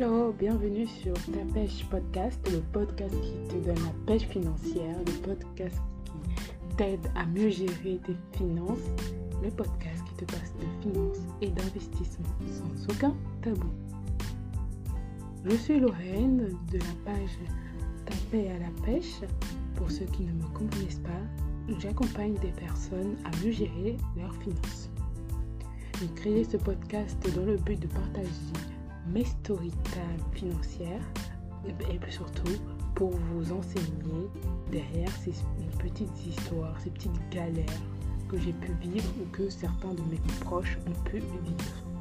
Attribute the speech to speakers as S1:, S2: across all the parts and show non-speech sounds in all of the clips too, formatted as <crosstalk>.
S1: Hello, bienvenue sur Ta Pêche Podcast, le podcast qui te donne la pêche financière, le podcast qui t'aide à mieux gérer tes finances, le podcast qui te passe de finances et d'investissement sans aucun tabou. Je suis Lorraine de la page Taper à la pêche. Pour ceux qui ne me connaissent pas, j'accompagne des personnes à mieux gérer leurs finances. J'ai créé ce podcast dans le but de partager mes story financières et puis surtout pour vous enseigner derrière ces petites histoires, ces petites galères que j'ai pu vivre ou que certains de mes proches ont pu vivre.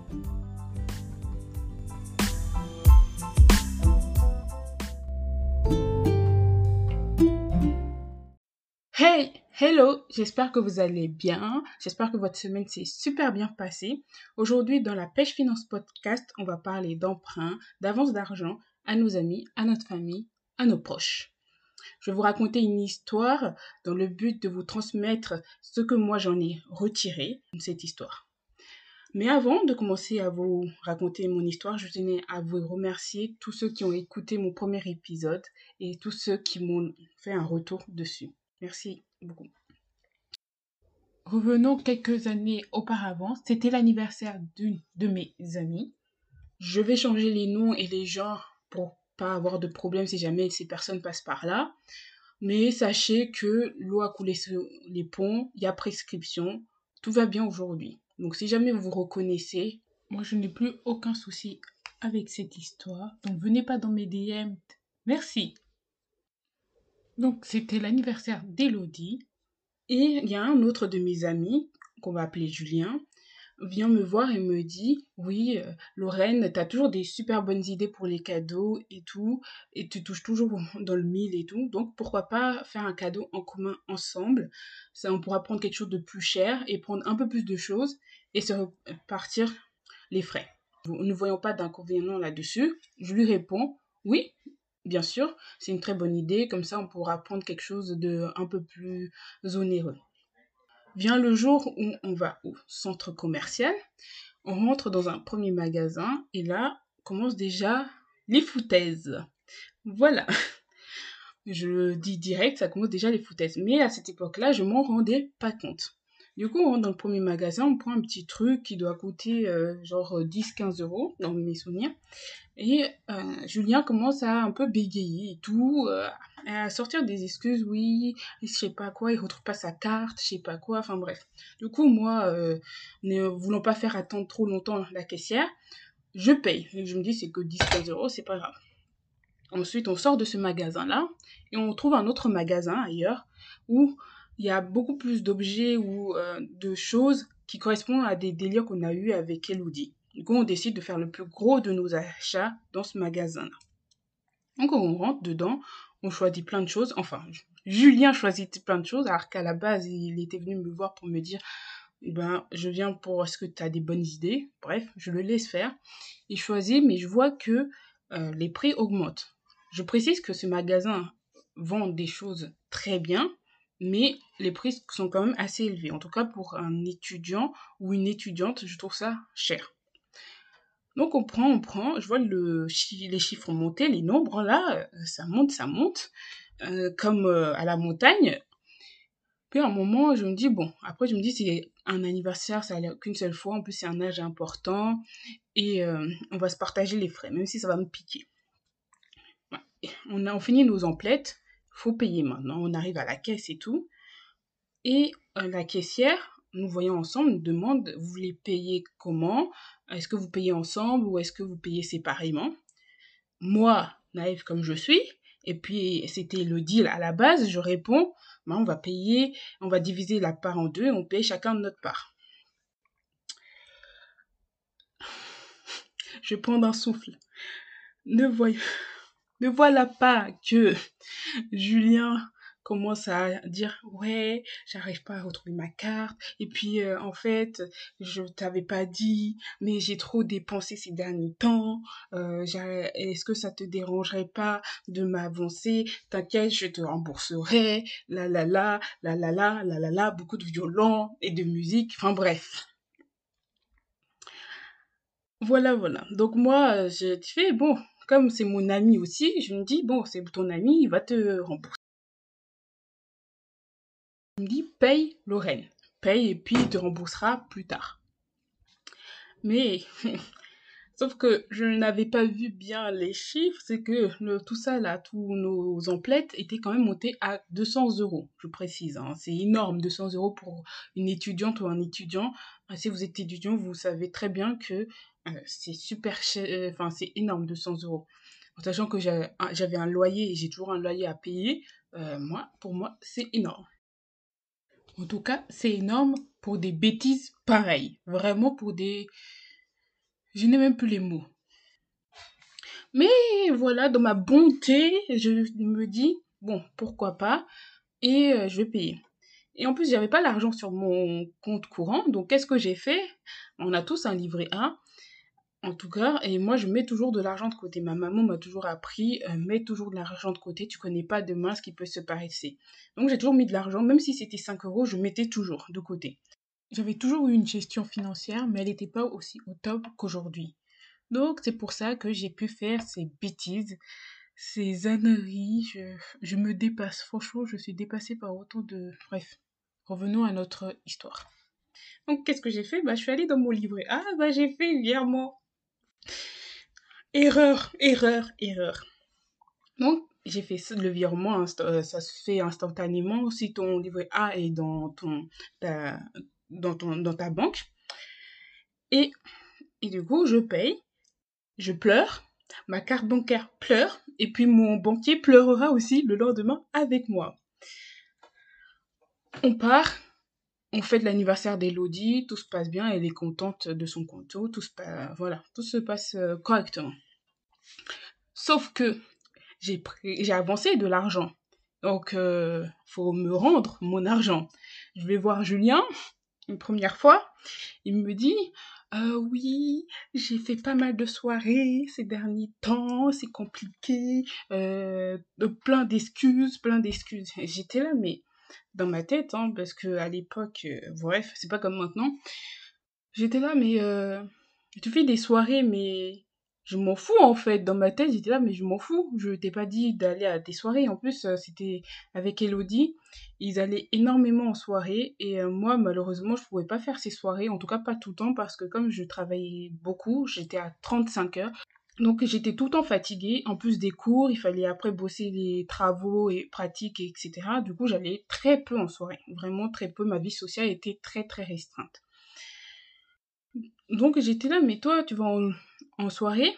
S1: Hello, j'espère que vous allez bien. J'espère que votre semaine s'est super bien passée. Aujourd'hui, dans la Pêche Finance Podcast, on va parler d'emprunt, d'avance d'argent à nos amis, à notre famille, à nos proches. Je vais vous raconter une histoire dans le but de vous transmettre ce que moi j'en ai retiré de cette histoire. Mais avant de commencer à vous raconter mon histoire, je tenais à vous remercier tous ceux qui ont écouté mon premier épisode et tous ceux qui m'ont fait un retour dessus. Merci beaucoup. Revenons quelques années auparavant. C'était l'anniversaire d'une de mes amies. Je vais changer les noms et les gens pour pas avoir de problème si jamais ces personnes passent par là. Mais sachez que l'eau a coulé sur les ponts, il y a prescription, tout va bien aujourd'hui. Donc si jamais vous vous reconnaissez, moi je n'ai plus aucun souci avec cette histoire. Donc venez pas dans mes DM. Merci. Donc c'était l'anniversaire d'Elodie. Et il y a un autre de mes amis, qu'on va appeler Julien, vient me voir et me dit Oui, euh, Lorraine, tu as toujours des super bonnes idées pour les cadeaux et tout, et tu touches toujours dans le mille et tout, donc pourquoi pas faire un cadeau en commun ensemble? Ça, on pourra prendre quelque chose de plus cher et prendre un peu plus de choses et se repartir les frais. Nous ne voyons pas d'inconvénient là-dessus. Je lui réponds Oui, bien sûr, c'est une très bonne idée. Comme ça, on pourra prendre quelque chose de un peu plus onéreux. Vient le jour où on va au centre commercial. On rentre dans un premier magasin et là commence déjà les foutaises. Voilà. <laughs> Je dis direct, ça commence déjà les foutaises. Mais à cette époque-là, je m'en rendais pas compte. Du coup, dans le premier magasin, on prend un petit truc qui doit coûter euh, genre 10-15 euros, dans mes souvenirs. Et euh, Julien commence à un peu bégayer et tout, euh, à sortir des excuses, oui, je sais pas quoi, il retrouve pas sa carte, je sais pas quoi, enfin bref. Du coup, moi, ne voulant pas faire attendre trop longtemps la caissière, je paye. Je me dis, c'est que 10-15 euros, c'est pas grave. Ensuite, on sort de ce magasin-là et on trouve un autre magasin ailleurs où il y a beaucoup plus d'objets ou euh, de choses qui correspondent à des délires qu'on a eu avec Elodie. Du coup, on décide de faire le plus gros de nos achats dans ce magasin-là. Donc, on rentre dedans, on choisit plein de choses. Enfin, Julien choisit plein de choses, alors qu'à la base, il était venu me voir pour me dire ben, je viens pour est-ce que tu as des bonnes idées? Bref, je le laisse faire. Il choisit, mais je vois que euh, les prix augmentent. Je précise que ce magasin vend des choses très bien, mais les prix sont quand même assez élevés. En tout cas, pour un étudiant ou une étudiante, je trouve ça cher. Donc on prend, on prend, je vois le, les chiffres monter, les nombres là, euh, ça monte, ça monte, euh, comme euh, à la montagne. Puis à un moment, je me dis, bon, après je me dis, c'est un anniversaire, ça n'a qu'une seule fois, en plus c'est un âge important, et on va se partager les frais, même si ça va me piquer. On a on finit nos emplettes, faut payer maintenant. On arrive à la caisse et tout. Et euh, la caissière, nous voyons ensemble, nous demande, vous voulez payer comment? Est-ce que vous payez ensemble ou est-ce que vous payez séparément? Moi, naïve comme je suis, et puis c'était le deal à la base, je réponds, ben, on va payer, on va diviser la part en deux on paye chacun de notre part. Je prends un souffle. Ne voyons ne voilà pas que Julien commence à dire ouais j'arrive pas à retrouver ma carte. Et puis euh, en fait je t'avais pas dit mais j'ai trop dépensé ces derniers temps. Euh, est-ce que ça te dérangerait pas de m'avancer? T'inquiète je te rembourserai. La la la la la la la la la beaucoup de violon et de musique. Enfin bref. Voilà, voilà. Donc moi, j'ai fait, bon, comme c'est mon ami aussi, je me dis, bon, c'est ton ami, il va te rembourser. Il me dit, paye Lorraine. Paye et puis il te remboursera plus tard. Mais <laughs> Sauf que je n'avais pas vu bien les chiffres, c'est que tout ça là, tous nos emplettes étaient quand même montés à 200 euros, je précise. Hein. C'est énorme, 200 euros pour une étudiante ou un étudiant. Si vous êtes étudiant, vous savez très bien que c'est super cher, euh, enfin c'est énorme, 200 euros. En sachant que j'avais un loyer et j'ai toujours un loyer à payer, euh, moi, pour moi, c'est énorme. En tout cas, c'est énorme pour des bêtises pareilles. Vraiment pour des je n'ai même plus les mots. Mais voilà, dans ma bonté, je me dis, bon, pourquoi pas, et euh, je vais payer. Et en plus, j'avais pas l'argent sur mon compte courant, donc qu'est-ce que j'ai fait? On a tous un livret A, en tout cas, et moi je mets toujours de l'argent de côté. Ma maman m'a toujours appris, euh, mets toujours de l'argent de côté, tu connais pas demain ce qui peut se passer. Donc j'ai toujours mis de l'argent, même si c'était 5 euros, je mettais toujours de côté. J'avais toujours eu une gestion financière, mais elle n'était pas aussi au top qu'aujourd'hui. Donc c'est pour ça que j'ai pu faire ces bêtises, ces âneries. Je, me dépasse. Franchement, je suis dépassée par autant de... Bref, revenons à notre histoire. Donc qu'est-ce que j'ai fait? Bah, Je suis allée dans mon livret. Ah bah j'ai fait virement. Erreur, erreur, erreur. Donc j'ai fait le virement, euh, ça se fait instantanément si ton livret A est dans ton, dans, dans ta banque. Et, et du coup, je paye, je pleure, ma carte bancaire pleure, et puis mon banquier pleurera aussi le lendemain avec moi. On part, on fait l'anniversaire d'Elodie, tout se passe bien, elle est contente de son compte, tout se passe, voilà, tout se passe euh, correctement. Sauf que j'ai j'ai avancé de l'argent. Donc, euh, faut me rendre mon argent. Je vais voir Julien, une première fois, il me dit euh, oui, j'ai fait pas mal de soirées ces derniers temps, c'est compliqué, plein d'excuses, plein d'excuses. J'étais là, mais dans ma tête, hein, parce que à l'époque, euh, bref, c'est pas comme maintenant. J'étais là, mais euh, tu fais des soirées, mais je m'en fous en fait. Dans ma tête, j'étais là, mais je m'en fous. Je t'ai pas dit d'aller à des soirées. En plus, euh, c'était avec Elodie. Ils allaient énormément en soirée. Et euh, moi, malheureusement, je pouvais pas faire ces soirées. En tout cas, pas tout le temps parce que comme je travaillais beaucoup, j'étais à 35 heures. Donc j'étais tout le temps fatiguée. En plus des cours, il fallait après bosser les travaux et pratiques, etc. Du coup, j'allais très peu en soirée. Vraiment très peu. Ma vie sociale était très très restreinte. Donc j'étais là, mais toi, tu vas en soirée,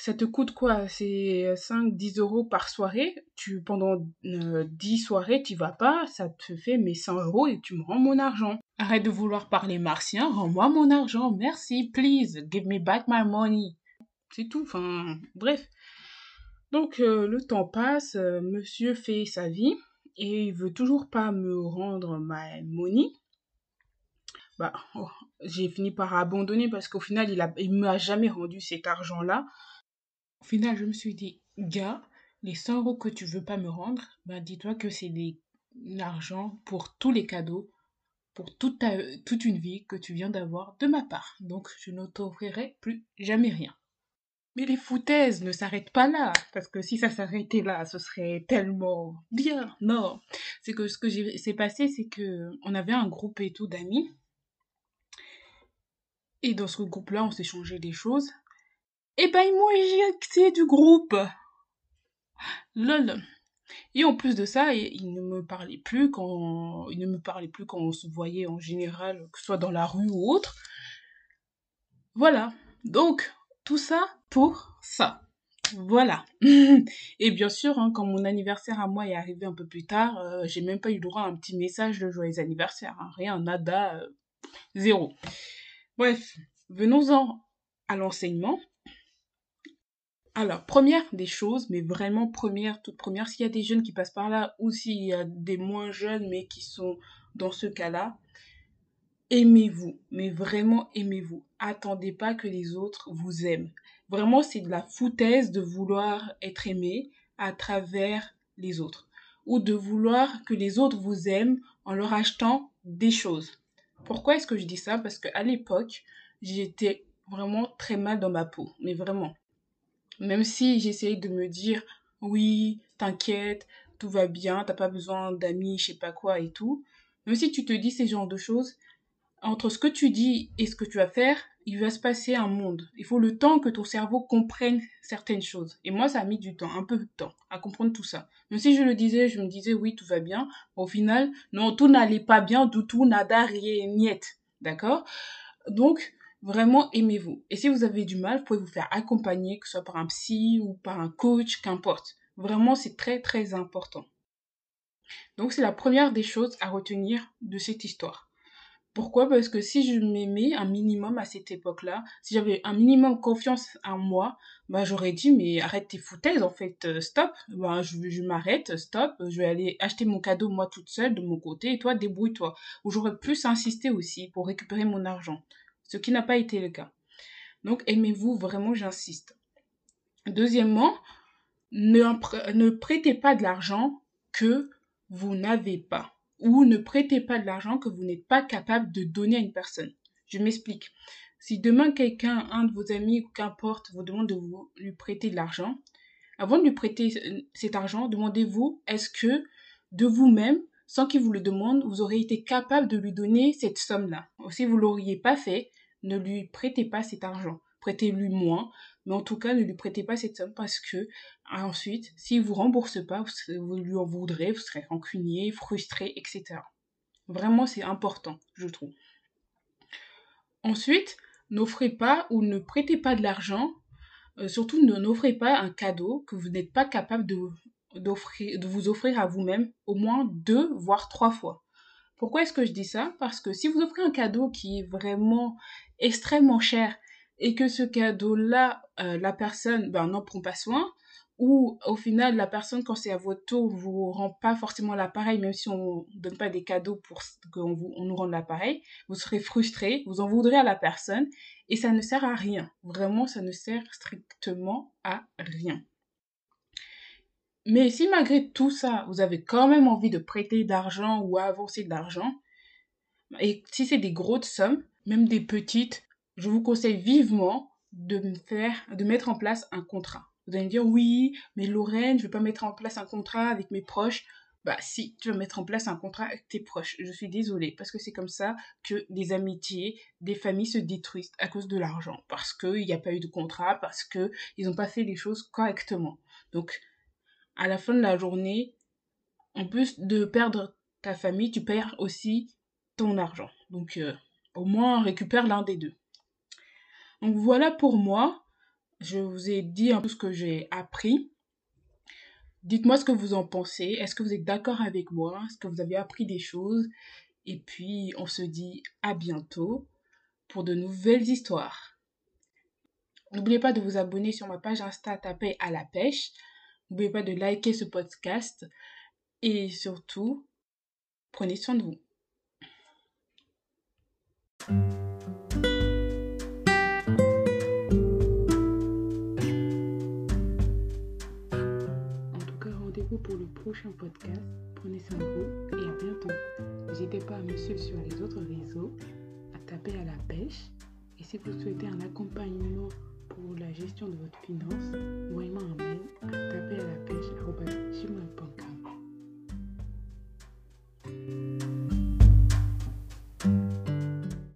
S1: ça te coûte quoi? C'est 5-10 euros par soirée. Tu, pendant 10 euh, soirées, tu vas pas, ça te fait mes 100 euros et tu me rends mon argent. Arrête de vouloir parler martien, rends-moi mon argent, merci, please, give me back my money. C'est tout, enfin, bref. Donc euh, le temps passe, euh, monsieur fait sa vie et il veut toujours pas me rendre ma money bah, oh, j'ai fini par abandonner parce qu'au final, il, a, il m'a jamais rendu cet argent-là. Au final, je me suis dit, gars, les 100 euros que tu veux pas me rendre, bah, dis-toi que c'est des l'argent pour tous les cadeaux, pour toute une vie que tu viens d'avoir de ma part. Donc, je ne t'offrirai plus jamais rien. Mais les foutaises ne s'arrêtent pas là, parce que si ça s'arrêtait là, ce serait tellement bien. Non, c'est que ce que s'est passé, c'est que on avait un groupe et tout d'amis, et dans ce groupe-là, on changé des choses. Et ben, ils m'ont éjecté du groupe. Lol. Et en plus de ça, ils ne me parlaient plus quand, ils ne me parlaient plus quand on se voyait en général, que ce soit dans la rue ou autre. Voilà. Donc, tout ça pour ça. Voilà. <laughs> Et bien sûr, hein, quand mon anniversaire à moi est arrivé un peu plus tard, euh, j'ai même pas eu droit à un petit message de joyeux anniversaire. Hein. Rien, nada, euh, zéro. Bref, venons-en à l'enseignement. Alors, première des choses, mais vraiment première, toute première, s'il y a des jeunes qui passent par là ou s'il y a des moins jeunes mais qui sont dans ce cas-là, aimez-vous, mais vraiment aimez-vous. Attendez pas que les autres vous aiment. Vraiment, c'est de la foutaise de vouloir être aimé à travers les autres ou de vouloir que les autres vous aiment en leur achetant des choses. Pourquoi est-ce que je dis ça? Parce qu'à l'époque, j'étais vraiment très mal dans ma peau, mais vraiment. Même si j'essayais de me dire, oui, t'inquiète, tout va bien, t'as pas besoin d'amis, je sais pas quoi et tout. Même si tu te dis ces genres de choses, entre ce que tu dis et ce que tu vas faire, il va se passer un monde. Il faut le temps que ton cerveau comprenne certaines choses. Et moi, ça a mis du temps, un peu de temps, à comprendre tout ça. Même si je le disais, je me disais, oui, tout va bien. Au final, non, tout n'allait pas bien du tout, nada, rien, niet. D'accord? Donc, vraiment, aimez-vous. Et si vous avez du mal, vous pouvez vous faire accompagner, que ce soit par un psy ou par un coach, qu'importe. Vraiment, c'est très, très important. Donc, c'est la première des choses à retenir de cette histoire. Pourquoi? Parce que si je m'aimais un minimum à cette époque-là, si j'avais un minimum confiance en moi, bah j'aurais dit mais arrête tes foutaises en fait, euh, stop, bah, je, m'arrête, stop, je vais aller acheter mon cadeau moi toute seule de mon côté et toi débrouille-toi. Ou j'aurais plus insisté aussi pour récupérer mon argent, ce qui n'a pas été le cas. Donc aimez-vous vraiment, j'insiste. Deuxièmement, ne prêtez pas de l'argent que vous n'avez pas ou ne prêtez pas de l'argent que vous n'êtes pas capable de donner à une personne. Je m'explique. Si demain quelqu'un, un de vos amis ou qu'importe, vous demande de vous, lui prêter de l'argent, avant de lui prêter cet argent, demandez-vous est-ce que de vous-même, sans qu'il vous le demande, vous aurez été capable de lui donner cette somme-là? Si vous l'auriez pas fait, ne lui prêtez pas cet argent. Prêtez-lui moins, mais en tout cas, ne lui prêtez pas cette somme parce que ensuite, s'il vous rembourse pas, vous, lui en voudrez, vous serez rancunier, frustré, etc. Vraiment, c'est important, je trouve. Ensuite, n'offrez pas ou ne prêtez pas de l'argent. Euh, surtout, ne n'offrez pas un cadeau que vous n'êtes pas capable de, de vous offrir à vous-même au moins deux, voire trois fois. Pourquoi est-ce que je dis ça? Parce que si vous offrez un cadeau qui est vraiment extrêmement cher et que ce cadeau-là, euh, la personne ben, n'en prend pas soin, ou au final, la personne, quand c'est à votre tour, vous rend pas forcément l'appareil, même si on ne donne pas des cadeaux pour qu'on on nous rende l'appareil, vous serez frustré, vous en voudrez à la personne, et ça ne sert à rien. Vraiment, ça ne sert strictement à rien. Mais si malgré tout ça, vous avez quand même envie de prêter d'argent ou avancer d'argent, et si c'est des grosses sommes, même des petites, je vous conseille vivement de mettre en place un contrat. Vous allez me dire, oui, mais Lorraine, je ne vais pas mettre en place un contrat avec mes proches. Bah si, tu vas mettre en place un contrat avec tes proches. Je suis désolée, parce que c'est comme ça que des amitiés, des familles se détruisent à cause de l'argent. Parce qu'il n'y a pas eu de contrat, parce qu'ils n'ont pas fait les choses correctement. Donc, à la fin de la journée, en plus de perdre ta famille, tu perds aussi ton argent. Donc, euh, au moins, récupère l'un des deux. Donc voilà pour moi. Je vous ai dit un peu ce que j'ai appris. Dites-moi ce que vous en pensez. Est-ce que vous êtes d'accord avec moi? Est-ce que vous avez appris des choses? Et puis, on se dit à bientôt pour de nouvelles histoires. N'oubliez pas de vous abonner sur ma page Insta Taper à la pêche. N'oubliez pas de liker ce podcast. Et surtout, prenez soin de vous. prochain podcast. Prenez soin de vous et à bientôt. N'hésitez pas à me suivre sur les autres réseaux, à taper à la pêche. Et si vous souhaitez un accompagnement pour la gestion de votre finance, envoyez-moi un mail à taper à la pêche